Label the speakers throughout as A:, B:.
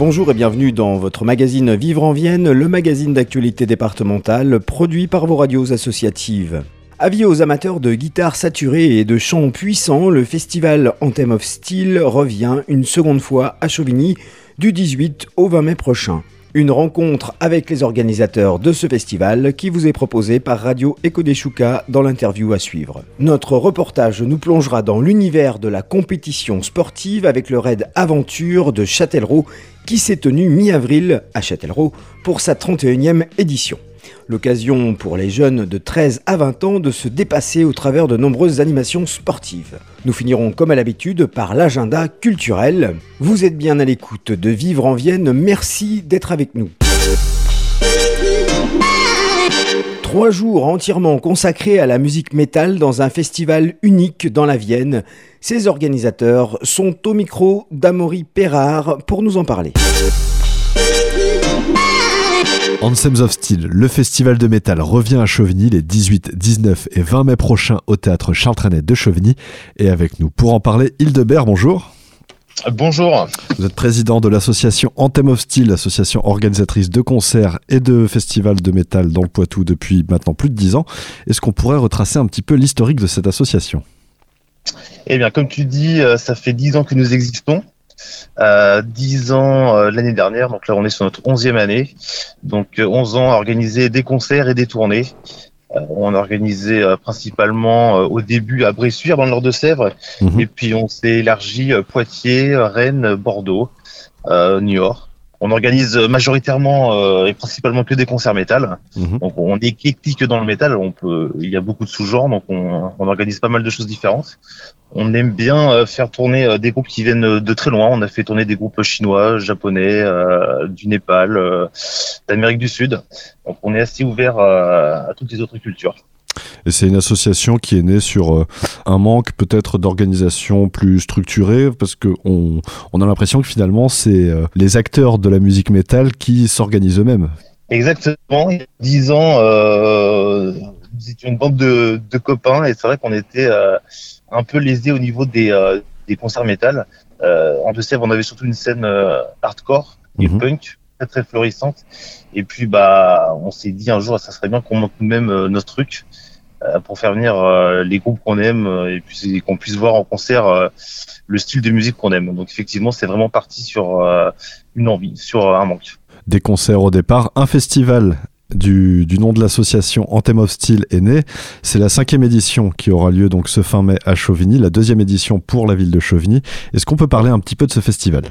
A: Bonjour et bienvenue dans votre magazine Vivre en Vienne, le magazine d'actualité départementale produit par vos radios associatives. Avis aux amateurs de guitare saturée et de chants puissants, le festival Anthem of Steel revient une seconde fois à Chauvigny du 18 au 20 mai prochain. Une rencontre avec les organisateurs de ce festival qui vous est proposée par Radio des dans l'interview à suivre. Notre reportage nous plongera dans l'univers de la compétition sportive avec le raid Aventure de Châtellerault qui s'est tenu mi-avril à Châtellerault pour sa 31e édition. L'occasion pour les jeunes de 13 à 20 ans de se dépasser au travers de nombreuses animations sportives. Nous finirons comme à l'habitude par l'agenda culturel. Vous êtes bien à l'écoute de Vivre en Vienne, merci d'être avec nous. Trois jours entièrement consacrés à la musique métal dans un festival unique dans la Vienne. Ses organisateurs sont au micro d'Amaury Perrard pour nous en parler.
B: Anthems of Steel, le festival de métal revient à Chauvigny les 18, 19 et 20 mai prochains au théâtre Charles Trenet de Chauvigny. Et avec nous pour en parler, Hildebert, bonjour.
C: Bonjour.
B: Vous êtes président de l'association Anthem of Steel, association organisatrice de concerts et de festivals de métal dans le Poitou depuis maintenant plus de 10 ans. Est-ce qu'on pourrait retracer un petit peu l'historique de cette association?
C: Eh bien, comme tu dis, euh, ça fait 10 ans que nous existons. Euh, 10 ans euh, l'année dernière, donc là on est sur notre 11e année. Donc 11 euh, ans à organiser des concerts et des tournées. Euh, on a organisé principalement au début à Bressuire dans le nord de Sèvres, mhm. et puis on s'est élargi Poitiers, Rennes, Bordeaux, Niort. On organise majoritairement et principalement que des concerts métal. Mhm. Donc on est éclectique dans le métal. On peut, il y a beaucoup de sous-genres, donc on, on, organise pas mal de choses différentes on aime bien euh, faire tourner euh, des groupes qui viennent de très loin. On a fait tourner des groupes chinois, japonais, euh, du Népal, d'Amérique du Sud. Donc on est assez ouvert à toutes les autres cultures.
B: Et c'est une association qui est née sur un manque peut-être d'organisation plus structurée, parce qu'on on a l'impression que finalement c'est les acteurs de la musique métal qui s'organisent eux-mêmes.
C: Exactement. Il y a dix ans, euh, nous étions une bande de, de copains et c'est vrai qu'on était un peu lésé au niveau des, euh, des concerts métal. Euh, en Deux-Sèvres, on avait surtout une scène euh, hardcore et mhm. punk très très florissante. Et puis bah, on s'est dit un jour, ça serait bien qu'on monte nous-mêmes notre truc pour faire venir les groupes qu'on aime et puis qu'on puisse voir en concert le style de musique qu'on aime. Donc effectivement, c'est vraiment parti sur une envie, sur un manque.
B: Des concerts au départ, un festival du, nom de l'association Anthem of Steel est né. C'est la cinquième édition qui aura lieu donc ce fin mai à Chauvigny, la deuxième édition pour la ville de Chauvigny. Est-ce qu'on peut parler un petit peu de ce festival?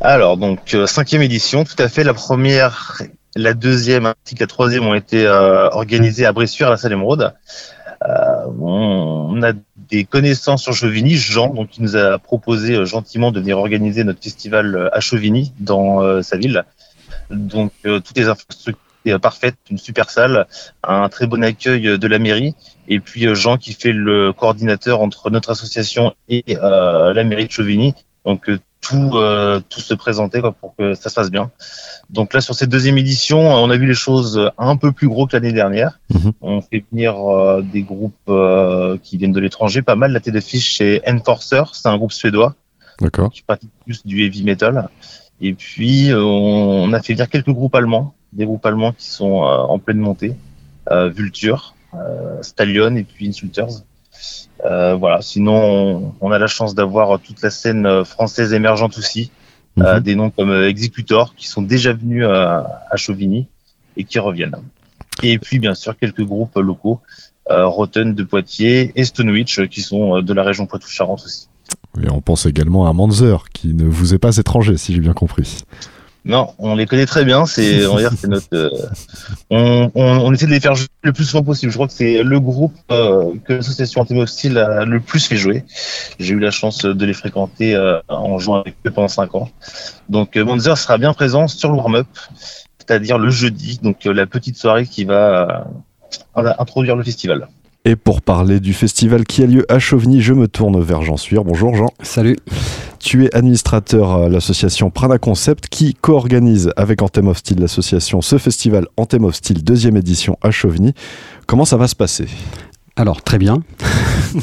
C: Alors, donc, euh, cinquième édition, tout à fait. La première, la deuxième ainsi que la troisième ont été euh, organisées à Bressuire, à la salle Émeraude. Euh, on, a des connaissances sur Chauvigny, Jean, donc qui nous a proposé gentiment de venir organiser notre festival à Chauvigny, dans sa ville. Donc toutes les infrastructures parfaites, une super salle, un très bon accueil de la mairie, et puis Jean qui fait le coordinateur entre notre association et la mairie de Chauvigny. Donc tout, tout se présentait pour que ça se passe bien. Donc là, sur cette deuxième édition, on a vu les choses un peu plus gros que l'année dernière. Mhm. On fait venir des groupes qui viennent de l'étranger, pas mal. La tête d'affiche chez Enforcer, c'est un groupe suédois qui pratique plus du heavy metal. Et puis, euh, on a fait venir quelques groupes allemands, des groupes allemands qui sont euh, en pleine montée, euh, Vulture, Stallion et puis Insulters. Voilà. Sinon, on, a la chance d'avoir toute la scène française émergente aussi, mhm. des noms comme Executor qui sont déjà venus à, Chauvigny et qui reviennent. Et puis, bien sûr, quelques groupes locaux, Rotten de Poitiers et Stonewitch qui sont de la région Poitou-Charentes aussi.
B: Et on pense également à Manzer, qui ne vous est pas étranger, si j'ai bien compris.
C: Non, on les connaît très bien. C'est, on va dire, c'est notre. Euh, on, on, essaie de les faire jouer le plus souvent possible. Je crois que c'est le groupe euh, que l'association Antimostile a le plus fait jouer. J'ai eu la chance de les fréquenter euh, en jouant avec eux pendant 5 ans. Donc, Manzer sera bien présent sur le warm-up, c'est-à-dire le jeudi, donc la petite soirée qui va introduire le festival.
B: Et pour parler du festival qui a lieu à Chauvigny, je me tourne vers Jean Suir. Bonjour Jean.
D: Salut.
B: Tu es administrateur à l'association Prana Concept qui co-organise avec Anthem of Steel l'association ce festival Anthem of Steel deuxième édition à Chauvigny. Comment ça va se passer?
D: Alors très bien.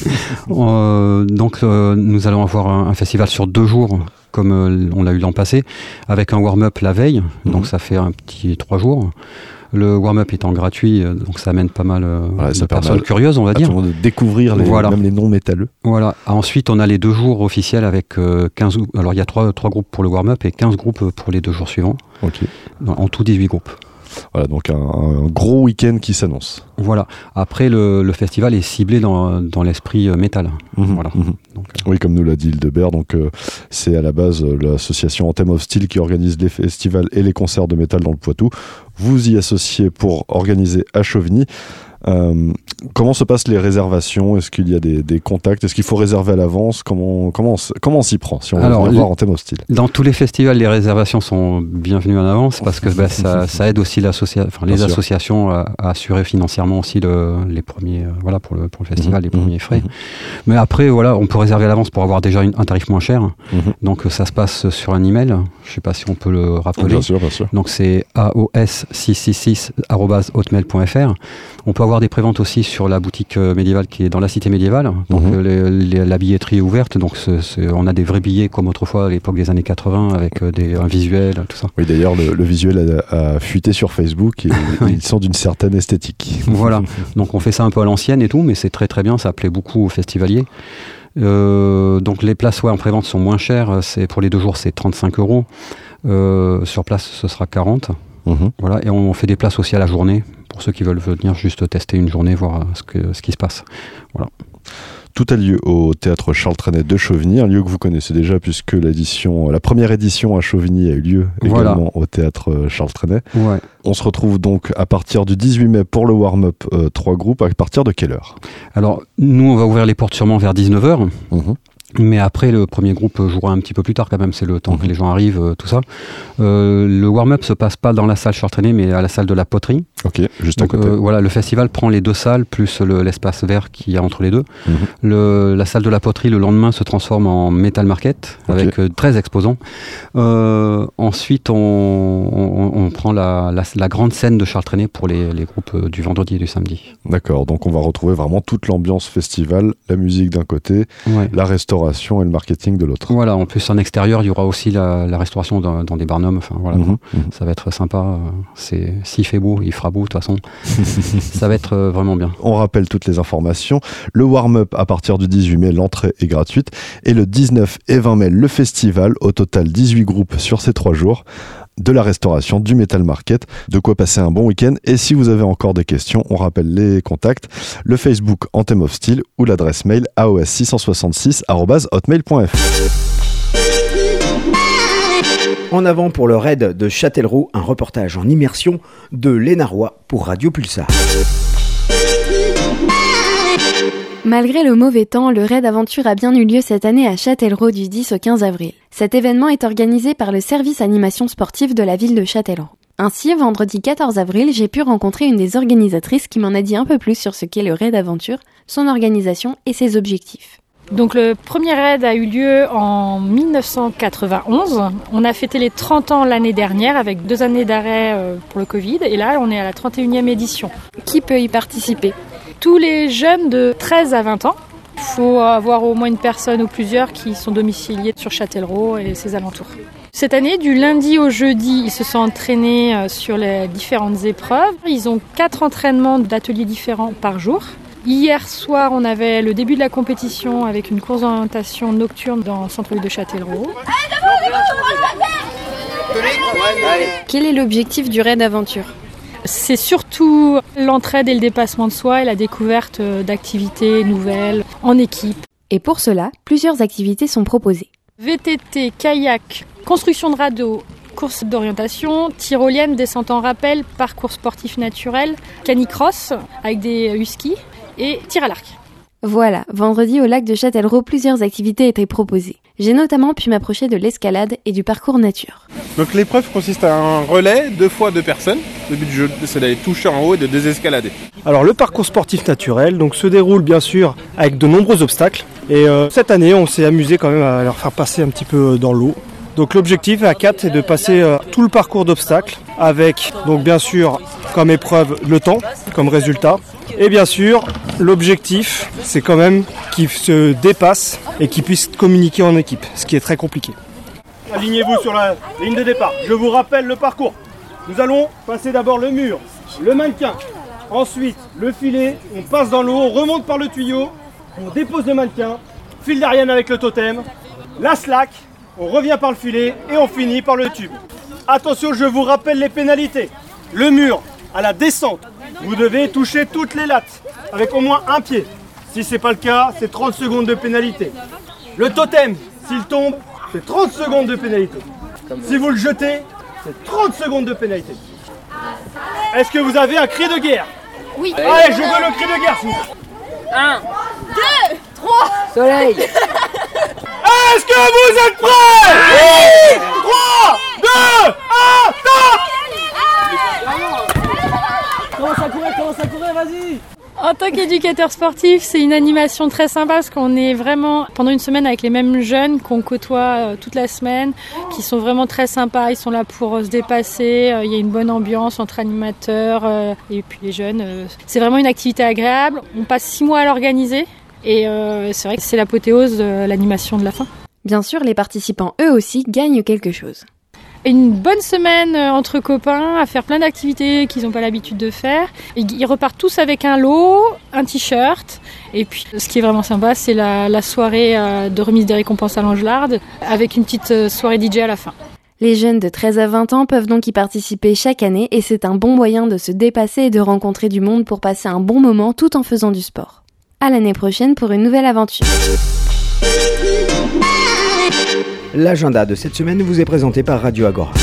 D: Euh, donc euh, nous allons avoir un, festival sur deux jours, comme euh, on l'a eu l'an passé, avec un warm-up la veille. Donc mhm. ça fait un petit trois jours. Le warm-up étant gratuit, donc ça amène pas mal de personnes curieuses, on va dire.
B: de découvrir les, même les noms métalleux.
D: Voilà. Ensuite, on a les deux jours officiels avec 15. Alors il y a trois, trois groupes pour le warm-up et 15 groupes pour les deux jours suivants.
B: Ok.
D: En tout 18 groupes.
B: Voilà, donc un, gros week-end qui s'annonce.
D: Voilà. Après, le, festival est ciblé dans, l'esprit euh, métal.
B: Mhm, voilà. Mhm. Donc, euh, Oui, comme nous l'a dit Hildebert, donc euh, c'est à la base l'association Anthem of Steel qui organise les festivals et les concerts de métal dans le Poitou. Vous y associez pour organiser à Chauvigny. Euh, comment se passent les réservations? Est-ce qu'il y a des, contacts? Est-ce qu'il faut réserver à l'avance? Comment, comment, comment on s'y prend si on veut voir en thème hostile?
D: Dans tous les festivals, les réservations sont bienvenues en avance parce que bah, ça, aide aussi les associations à, assurer financièrement aussi le, les premiers, euh, voilà, pour le, pour le festival, mhm. les premiers frais. Mhm. Mais après, voilà, on peut réserver à l'avance pour avoir déjà un tarif moins cher. Mhm. Donc ça se passe sur un email. Je ne sais pas si on peut le rappeler.
B: Bien sûr, bien sûr.
D: Donc c'est aos666@hotmail.fr. On peut avoir des préventes aussi sur la boutique euh, médiévale qui est dans la cité médiévale. Donc mhm. euh, la billetterie est ouverte, donc on a des vrais billets comme autrefois à l'époque des années 80 avec euh, des, un visuel, tout ça.
B: Oui, d'ailleurs le, visuel a, fuité sur Facebook et ils sont d'une certaine esthétique.
D: Voilà, donc on fait ça un peu à l'ancienne et tout, mais c'est très très bien, ça plaît beaucoup aux festivaliers. donc les places ouais, en prévente sont moins chères, c'est pour les deux jours c'est 35 euros. sur place ce sera 40. Mhm. Voilà, et on fait des places aussi à la journée pour ceux qui veulent venir juste tester une journée, voir ce, que, ce qui se passe. Voilà.
B: Tout a lieu au théâtre Charles Trenet de Chauvigny, un lieu que vous connaissez déjà puisque l'édition, la première édition à Chauvigny a eu lieu également au théâtre Charles Trenet.
D: Ouais.
B: On se retrouve donc à partir du 18 mai pour le warm-up euh, trois groupes. À partir de quelle heure?
D: Alors, nous, on va ouvrir les portes sûrement vers 19h. Mais après, le premier groupe jouera un petit peu plus tard quand même, c'est le temps que mhm. les gens arrivent, euh, tout ça. Euh, le warm-up se passe pas dans la salle Chartrainée, mais à la salle de la poterie.
B: Ok, juste à côté. Euh,
D: voilà, le festival prend les deux salles, plus l'espace vert qu'il y a entre les deux. Mhm. Le, la salle de la poterie, le lendemain, se transforme en Metal Market, avec 13 exposants. ensuite, on, on, prend la, la, grande scène de Chartrainée pour les, les groupes du vendredi et du samedi.
B: D'accord, donc on va retrouver vraiment toute l'ambiance festival, la musique d'un côté, la restauration et le marketing de l'autre.
D: Voilà, en plus en extérieur, il y aura aussi la, restauration dans, des barnums. Enfin, voilà, mhm, mhm. ça va être sympa. C'est s'il fait beau, il fera beau de toute façon. ça va être euh, vraiment bien.
B: On rappelle toutes les informations. Le warm-up à partir du 18 mai, l'entrée est gratuite. Et le 19 et 20 mai, le festival. Au total, 18 groupes sur ces trois jours de la restauration, du Metal Market, de quoi passer un bon week-end. Et si vous avez encore des questions, on rappelle les contacts, le Facebook Anthem of Steel ou l'adresse mail aos666.hotmail.fr.
A: En avant pour le raid de Châtellerault, un reportage en immersion de Léna Roy pour Radio Pulsar.
E: Malgré le mauvais temps, le raid aventure a bien eu lieu cette année à Châtellerault du 10 au 15 avril. Cet événement est organisé par le service animation sportive de la ville de Châtellerault. Ainsi, vendredi 14 avril, j'ai pu rencontrer une des organisatrices qui m'en a dit un peu plus sur ce qu'est le raid aventure, son organisation et ses objectifs.
F: Donc le premier raid a eu lieu en 1991. On a fêté les 30 ans l'année dernière avec deux années d'arrêt euh, pour le Covid et là on est à la 31e édition.
E: Qui peut y participer?
F: Tous les jeunes de 13 à 20 ans. Il faut avoir au moins une personne ou plusieurs qui sont domiciliés sur Châtellerault et ses alentours. Cette année, du lundi au jeudi, ils se sont entraînés euh, sur les différentes épreuves. Ils ont quatre entraînements d'ateliers différents par jour. Hier soir, on avait le début de la compétition avec une course d'orientation nocturne dans le centre-ville de Châtellerault.
E: Quel est l'objectif du raid aventure?
F: C'est surtout l'entraide et le dépassement de soi et la découverte euh, d'activités nouvelles en équipe.
E: Et pour cela, plusieurs activités sont proposées.
F: VTT, kayak, construction de radeau, course d'orientation, tyrolienne, descente en rappel, parcours sportif naturel, canicross avec des huskies et tir à l'arc.
E: Voilà, vendredi au lac de Châtellerault, plusieurs activités étaient proposées. J'ai notamment pu m'approcher de l'escalade et du parcours nature.
G: Donc l'épreuve consiste à un relais, deux fois deux personnes. Le but du jeu, c'est d'aller toucher en haut et de désescalader.
H: Alors le parcours sportif naturel donc, se déroule bien sûr avec de nombreux obstacles. Et euh, cette année, on s'est amusé quand même à leur faire passer un petit peu dans l'eau. Donc l'objectif à 4 est de passer euh, tout le parcours d'obstacles avec donc bien sûr comme épreuve le temps comme résultat. Et bien sûr, l'objectif c'est quand même qu'ils se dépassent et qu'ils puissent communiquer en équipe, ce qui est très compliqué. Alignez-vous sur la ligne de départ. Je vous rappelle le parcours. Nous allons passer d'abord le mur, le mannequin, ensuite le filet, on passe dans l'eau, on remonte par le tuyau, on dépose le mannequin, fil d'Ariane avec le totem, la slack, on revient par le filet et on finit par le tube. Attention, je vous rappelle les pénalités. Le mur, à la descente, vous devez toucher toutes les lattes avec au moins un pied. Si ce n'est pas le cas, c'est 30 secondes de pénalité. Le totem, s'il tombe, c'est 30 secondes de pénalité. Si vous le jetez, c'est 30 secondes de pénalité. Est-ce que vous avez un cri de guerre?
I: Oui.
H: Allez, je veux le cri de guerre, s'il vous plaît.
I: 1, 2, 3.
J: Soleil.
H: Est-ce que vous êtes prêts Oui 3, 2, 1, top
J: Commence à courir, commence à courir, vas-y
F: En tant qu'éducateur sportif, c'est une animation très sympa parce qu'on est vraiment pendant une semaine avec les mêmes jeunes qu'on côtoie euh, toute la semaine, qui sont vraiment très sympas. Ils sont là pour euh, se dépasser. euh, Il y a une bonne ambiance entre animateurs et puis les jeunes. C'est vraiment une activité agréable. On passe six mois à l'organiser et c'est vrai que c'est l'apothéose de l'animation de la fin.
E: Bien sûr, les participants eux aussi gagnent quelque chose.
F: Une bonne semaine euh, entre copains à faire plein d'activités qu'ils n'ont pas l'habitude de faire. Ils repartent tous avec un lot, un t-shirt. Et puis ce qui est vraiment sympa, c'est la, la soirée euh, de remise des récompenses à l'Angelarde avec une petite euh, soirée DJ à la fin.
E: Les jeunes de 13 à 20 ans peuvent donc y participer chaque année et c'est un bon moyen de se dépasser et de rencontrer du monde pour passer un bon moment tout en faisant du sport. À l'année prochaine pour une nouvelle aventure.
A: L'agenda de cette semaine vous est présenté par Radio Agora.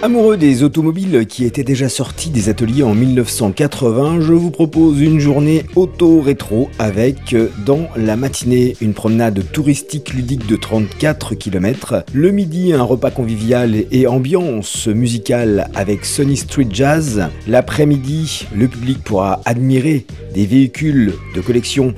A: Amoureux des automobiles qui étaient déjà sortis des ateliers en 1980, je vous propose une journée auto-rétro avec, dans la matinée, une promenade touristique ludique de 34 km, le midi, un repas convivial et ambiance musicale avec Sunny Street Jazz, l'après-midi, le public pourra admirer des véhicules de collection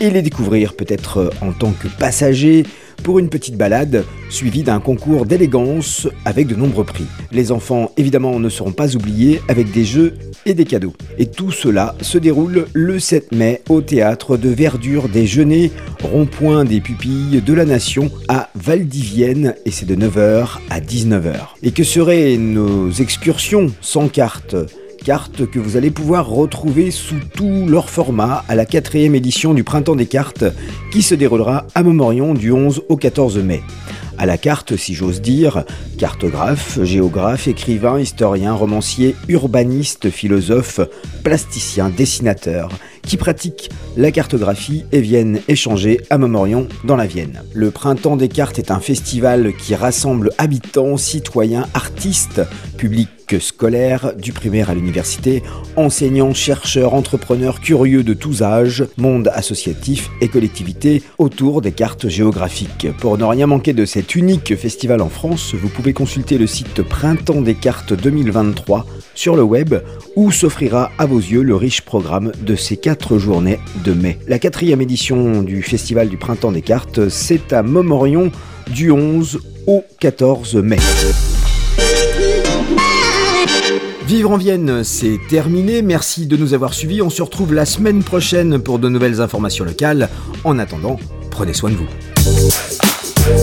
A: et les découvrir peut-être en tant que passager pour une petite balade suivie d'un concours d'élégance avec de nombreux prix. Les enfants évidemment ne seront pas oubliés avec des jeux et des cadeaux. Et tout cela se déroule le 7 mai au théâtre de verdure des Genêts, rond-point des pupilles de la Nation à Valdivienne et c'est de 9h à 19h. Et que seraient nos excursions sans carte? Cartes que vous allez pouvoir retrouver sous tout leur format à la quatrième édition du Printemps des cartes qui se déroulera à Montmorillon du 11 au 14 mai. À la carte, si j'ose dire, cartographe, géographe, écrivain, historien, romancier, urbaniste, philosophe, plasticien, dessinateur, qui pratiquent la cartographie et viennent échanger à Montmorillon dans la Vienne. Le Printemps des cartes est un festival qui rassemble habitants, citoyens, artistes, public scolaires, du primaire à l'université, enseignants, chercheurs, entrepreneurs curieux de tous âges, monde associatif et collectivités autour des cartes géographiques. Pour ne rien manquer de cet unique festival en France, vous pouvez consulter le site Printemps des cartes 2023 sur le web où s'offrira à vos yeux le riche programme de ces quatre journées de mai. La quatrième édition du Festival du Printemps des cartes, c'est à Montmorillon du 11 au 14 mai. Vivre en Vienne, c'est terminé. Merci de nous avoir suivis. On se retrouve la semaine prochaine pour de nouvelles informations locales. En attendant, prenez soin de vous.